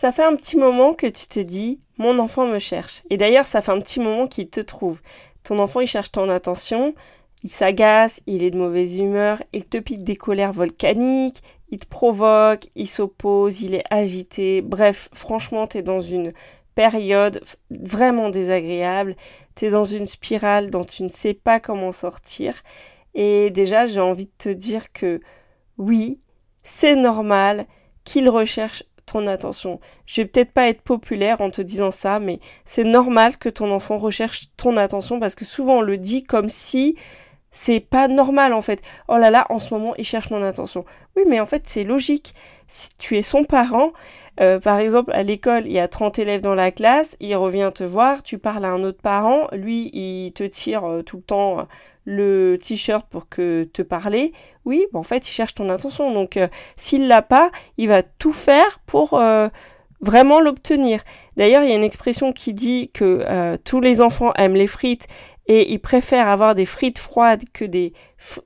Ça fait un petit moment que tu te dis mon enfant me cherche. Et d'ailleurs, ça fait un petit moment qu'il te trouve. Ton enfant, il cherche ton attention, il s'agace, il est de mauvaise humeur, il te pique des colères volcaniques, il te provoque, il s'oppose, il est agité. Bref, franchement, tu es dans une période vraiment désagréable. Tu es dans une spirale dont tu ne sais pas comment sortir. Et déjà, j'ai envie de te dire que oui, c'est normal qu'il recherche attention. Je vais peut-être pas être populaire en te disant ça, mais c'est normal que ton enfant recherche ton attention parce que souvent on le dit comme si c'est pas normal en fait. Oh là là, en ce moment il cherche mon attention. Oui, mais en fait c'est logique. Si tu es son parent, euh, par exemple, à l'école, il y a 30 élèves dans la classe, il revient te voir, tu parles à un autre parent, lui, il te tire euh, tout le temps le t-shirt pour que te parler, oui, en fait, il cherche ton attention. Donc, euh, s'il l'a pas, il va tout faire pour euh, vraiment l'obtenir. D'ailleurs, il y a une expression qui dit que euh, tous les enfants aiment les frites et ils préfèrent avoir des frites froides que des,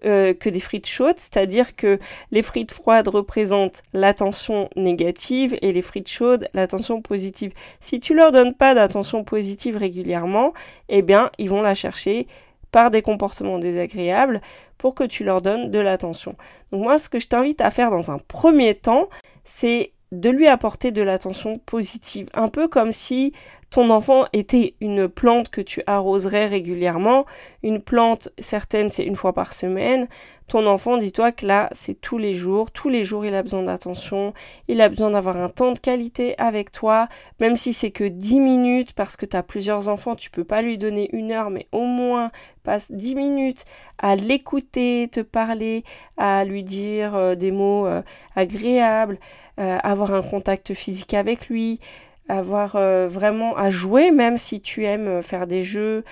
que des frites chaudes, c'est-à-dire que les frites froides représentent l'attention négative et les frites chaudes l'attention positive. Si tu leur donnes pas d'attention positive régulièrement, eh bien, ils vont la chercher par des comportements désagréables pour que tu leur donnes de l'attention. Donc moi, ce que je t'invite à faire dans un premier temps, c'est de lui apporter de l'attention positive. Un peu comme si ton enfant était une plante que tu arroserais régulièrement. Une plante, certaine, c'est une fois par semaine. Ton enfant, dis-toi que là, c'est tous les jours. Tous les jours, il a besoin d'attention. Il a besoin d'avoir un temps de qualité avec toi. Même si c'est que 10 minutes, parce que tu as plusieurs enfants, tu peux pas lui donner une heure, mais au moins passe 10 minutes à l'écouter, te parler, à lui dire euh, des mots euh, agréables, euh, avoir un contact physique avec lui avoir euh, vraiment à jouer, même si tu aimes euh, faire des jeux,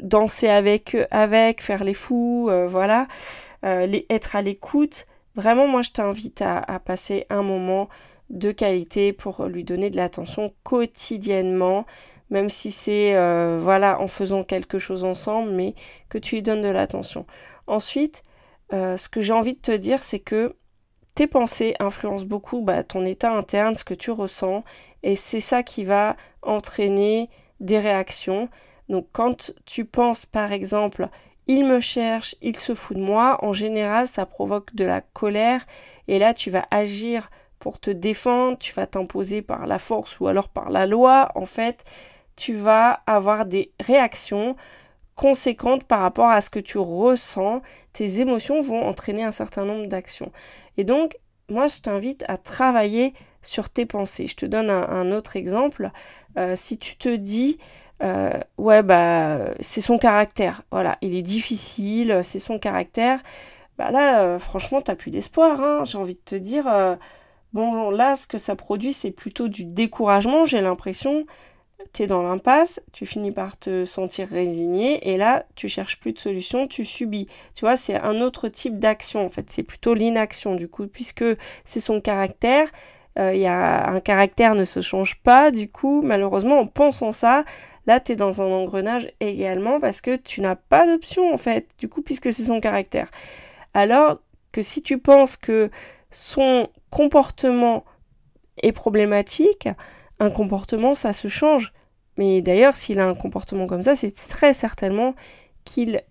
danser avec, avec, faire les fous, euh, voilà, être à l'écoute. Vraiment, moi, je t'invite à, à, passer un moment de qualité pour lui donner de l'attention quotidiennement, même si c'est voilà en faisant quelque chose ensemble, mais que tu lui donnes de l'attention. Ensuite, ce que j'ai envie de te dire, c'est que tes pensées influencent beaucoup bah, ton état interne, ce que tu ressens, et c'est ça qui va entraîner des réactions. Donc quand tu penses par exemple il me cherche, il se fout de moi, en général ça provoque de la colère et là tu vas agir pour te défendre, tu vas t'imposer par la force ou alors par la loi, en fait tu vas avoir des réactions conséquentes par rapport à ce que tu ressens, tes émotions vont entraîner un certain nombre d'actions. Et donc, moi, je t'invite à travailler sur tes pensées. Je te donne un, autre exemple. Euh, si tu te dis, euh, ouais, bah, c'est son caractère. Voilà, il est difficile, c'est son caractère. Bah là, euh, franchement, t'as plus d'espoir. Hein. J'ai envie de te dire, bon, là, ce que ça produit, c'est plutôt du découragement, j'ai l'impression tu es dans l'impasse, tu finis par te sentir résigné et là tu cherches plus de solution, tu subis. Tu vois, c'est un autre type d'action en fait, c'est plutôt l'inaction du coup puisque c'est son caractère. Euh, y a un caractère ne se change pas du coup, malheureusement en pensant ça, là tu es dans un engrenage également parce que tu n'as pas d'option en fait, du coup puisque c'est son caractère. Alors que si tu penses que son comportement est problématique, un comportement, ça se change. Mais d'ailleurs, s'il a un comportement comme ça, c'est très certainement qu'il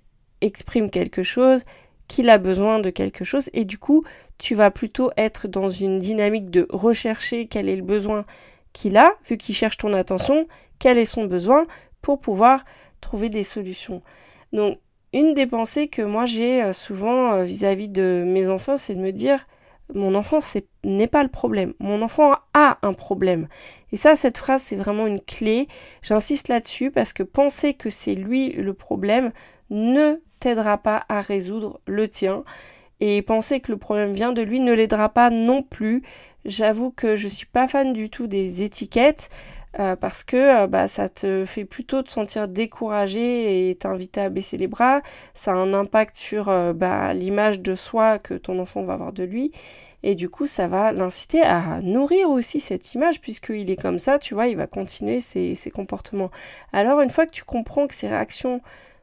exprime quelque chose, qu'il a besoin de quelque chose, et du coup, tu vas plutôt être dans une dynamique de rechercher quel est le besoin qu'il a, vu qu'il cherche ton attention, quel est son besoin, pour pouvoir trouver des solutions. Donc, une des pensées que moi j'ai euh, souvent euh, vis-à-vis de mes enfants, c'est de me dire, mon enfant n'est pas le problème. Mon enfant a un problème. Et ça, cette phrase, c'est vraiment une clé. J'insiste là-dessus parce que penser que c'est lui le problème ne t'aidera pas à résoudre le tien. Et penser que le problème vient de lui ne l'aidera pas non plus. J'avoue que je suis pas fan du tout des étiquettes. euh, parce que bah, ça te fait plutôt te sentir découragé et t'inviter à baisser les bras. Ça a un impact sur bah, l'image de soi que ton enfant va avoir de lui. Et du coup, ça va l'inciter à nourrir aussi cette image, puisqu'il est comme ça, tu vois, il va continuer ses, ses, comportements. Alors, une fois que tu comprends que ses réactions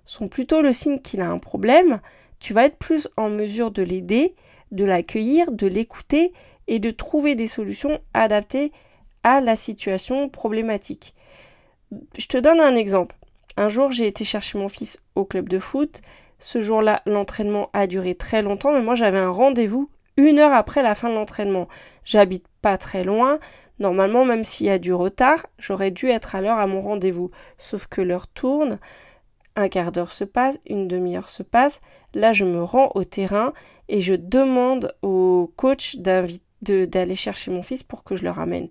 sont plutôt le signe qu'il a un problème, tu vas être plus en mesure de l'aider, de l'accueillir, de l'écouter et de trouver des solutions adaptées à la situation problématique. Je te donne un exemple. Un jour, j'ai été chercher mon fils au club de foot. Ce jour-là, l'entraînement a duré très longtemps, mais moi j'avais un rendez-vous une heure après la fin de l'entraînement. J'habite pas très loin. Normalement, même s'il y a du retard, j'aurais dû être à l'heure à mon rendez-vous. Sauf que l'heure tourne, un quart d'heure se passe, une demi-heure se passe. Là, je me rends au terrain et je demande au coach d'aller chercher mon fils pour que je le ramène.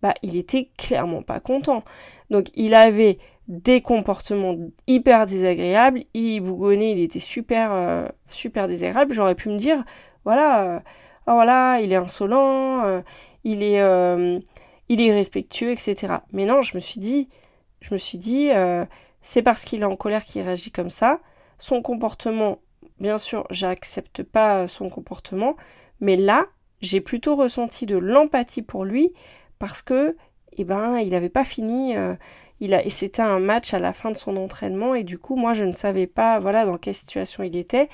Bah, il était clairement pas content. Donc, il avait des comportements hyper désagréables. Il bougonnait, il était super, euh, super désagréable. J'aurais pu me dire, voilà, euh, oh, voilà, il est insolent, euh, il est, il est irrespectueux, etc. Mais non, je me suis dit, je me suis dit, c'est parce qu'il est en colère qu'il réagit comme ça. Son comportement, bien sûr, j'accepte pas son comportement, mais là, j'ai plutôt ressenti de l'empathie pour lui parce que, eh ben, il n'avait pas fini. il a, et c'était un match à la fin de son entraînement et du coup, moi, je ne savais pas, voilà, dans quelle situation il était.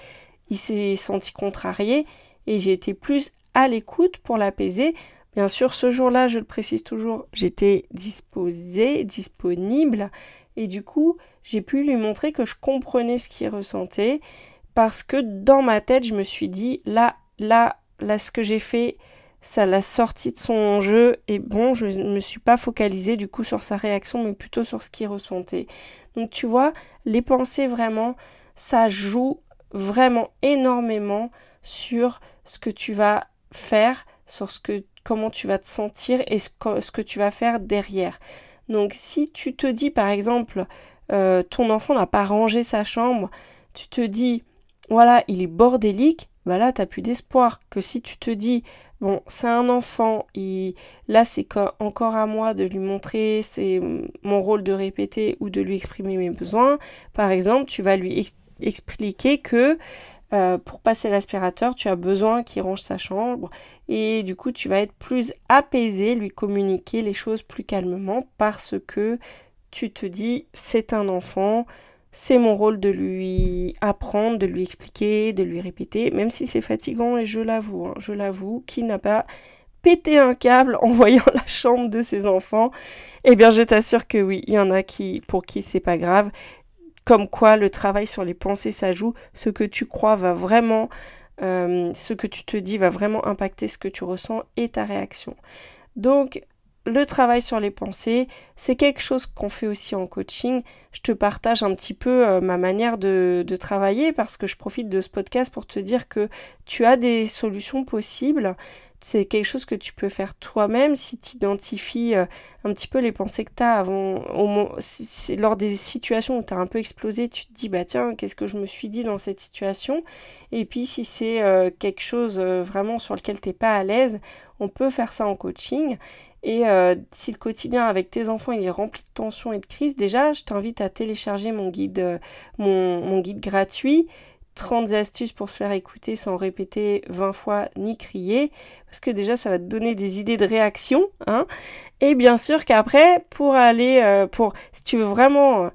Il s'est senti contrarié et j'ai été plus à l'écoute pour l'apaiser. Bien sûr, ce jour-là, je le précise toujours, j'étais disposée, disponible, et du coup, j'ai pu lui montrer que je comprenais ce qu'il ressentait, parce que dans ma tête, je me suis dit, là, là, là, ce que j'ai fait, ça l'a sorti de son jeu, et bon, je ne me suis pas focalisée du coup sur sa réaction, mais plutôt sur ce qu'il ressentait. Donc tu vois, les pensées vraiment, ça joue vraiment énormément sur ce que tu vas faire, sur ce que, comment tu vas te sentir et ce que, tu vas faire derrière. Donc si tu te dis par exemple euh, ton enfant n'a pas rangé sa chambre, tu te dis voilà il est bordélique, bah là t'as plus d'espoir. Que si tu te dis bon c'est un enfant, là c'est encore à moi de lui montrer, c'est mon rôle de répéter ou de lui exprimer mes besoins. Par exemple tu vas lui expliquer que euh, pour passer l'aspirateur, tu as besoin qu'il range sa chambre et du coup tu vas être plus apaisé, lui communiquer les choses plus calmement parce que tu te dis c'est un enfant, c'est mon rôle de lui apprendre, de lui expliquer, de lui répéter, même si c'est fatigant et je l'avoue, hein, je l'avoue, qui n'a pas pété un câble en voyant la chambre de ses enfants, eh bien je t'assure que oui, il y en a qui pour qui c'est pas grave comme quoi le travail sur les pensées, ça joue. Ce que tu crois va vraiment, euh, ce que tu te dis va vraiment impacter ce que tu ressens et ta réaction. Donc, le travail sur les pensées, c'est quelque chose qu'on fait aussi en coaching. Je te partage un petit peu euh, ma manière de, de, travailler parce que je profite de ce podcast pour te dire que tu as des solutions possibles c'est quelque chose que tu peux faire toi-même si tu identifies euh, un petit peu les pensées que tu as avant, au, lors des situations où tu as un peu explosé, tu te dis bah tiens, qu'est-ce que je me suis dit dans cette situation? Et puis si c'est euh, quelque chose euh, vraiment sur lequel tu n'es pas à l'aise, on peut faire ça en coaching. Et si le quotidien avec tes enfants il est rempli de tensions et de crises, déjà je t'invite à télécharger mon guide, mon guide gratuit 30 astuces pour se faire écouter sans répéter 20 fois ni crier, parce que déjà ça va te donner des idées de réaction, hein. Et bien sûr qu'après, pour aller, euh, pour, si tu veux vraiment euh,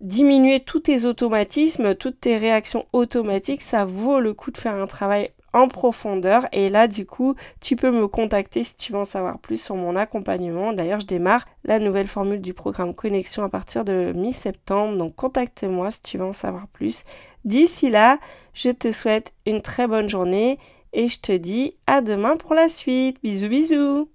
diminuer tous tes automatismes, toutes tes réactions automatiques, ça vaut le coup de faire un travail en profondeur. Et là, du coup, tu peux me contacter si tu veux en savoir plus sur mon accompagnement. D'ailleurs, je démarre la nouvelle formule du programme Connexion à partir de mi-septembre. Donc, contacte-moi si tu veux en savoir plus. D'ici là, je te souhaite une très bonne journée et je te dis à demain pour la suite. Bisous bisous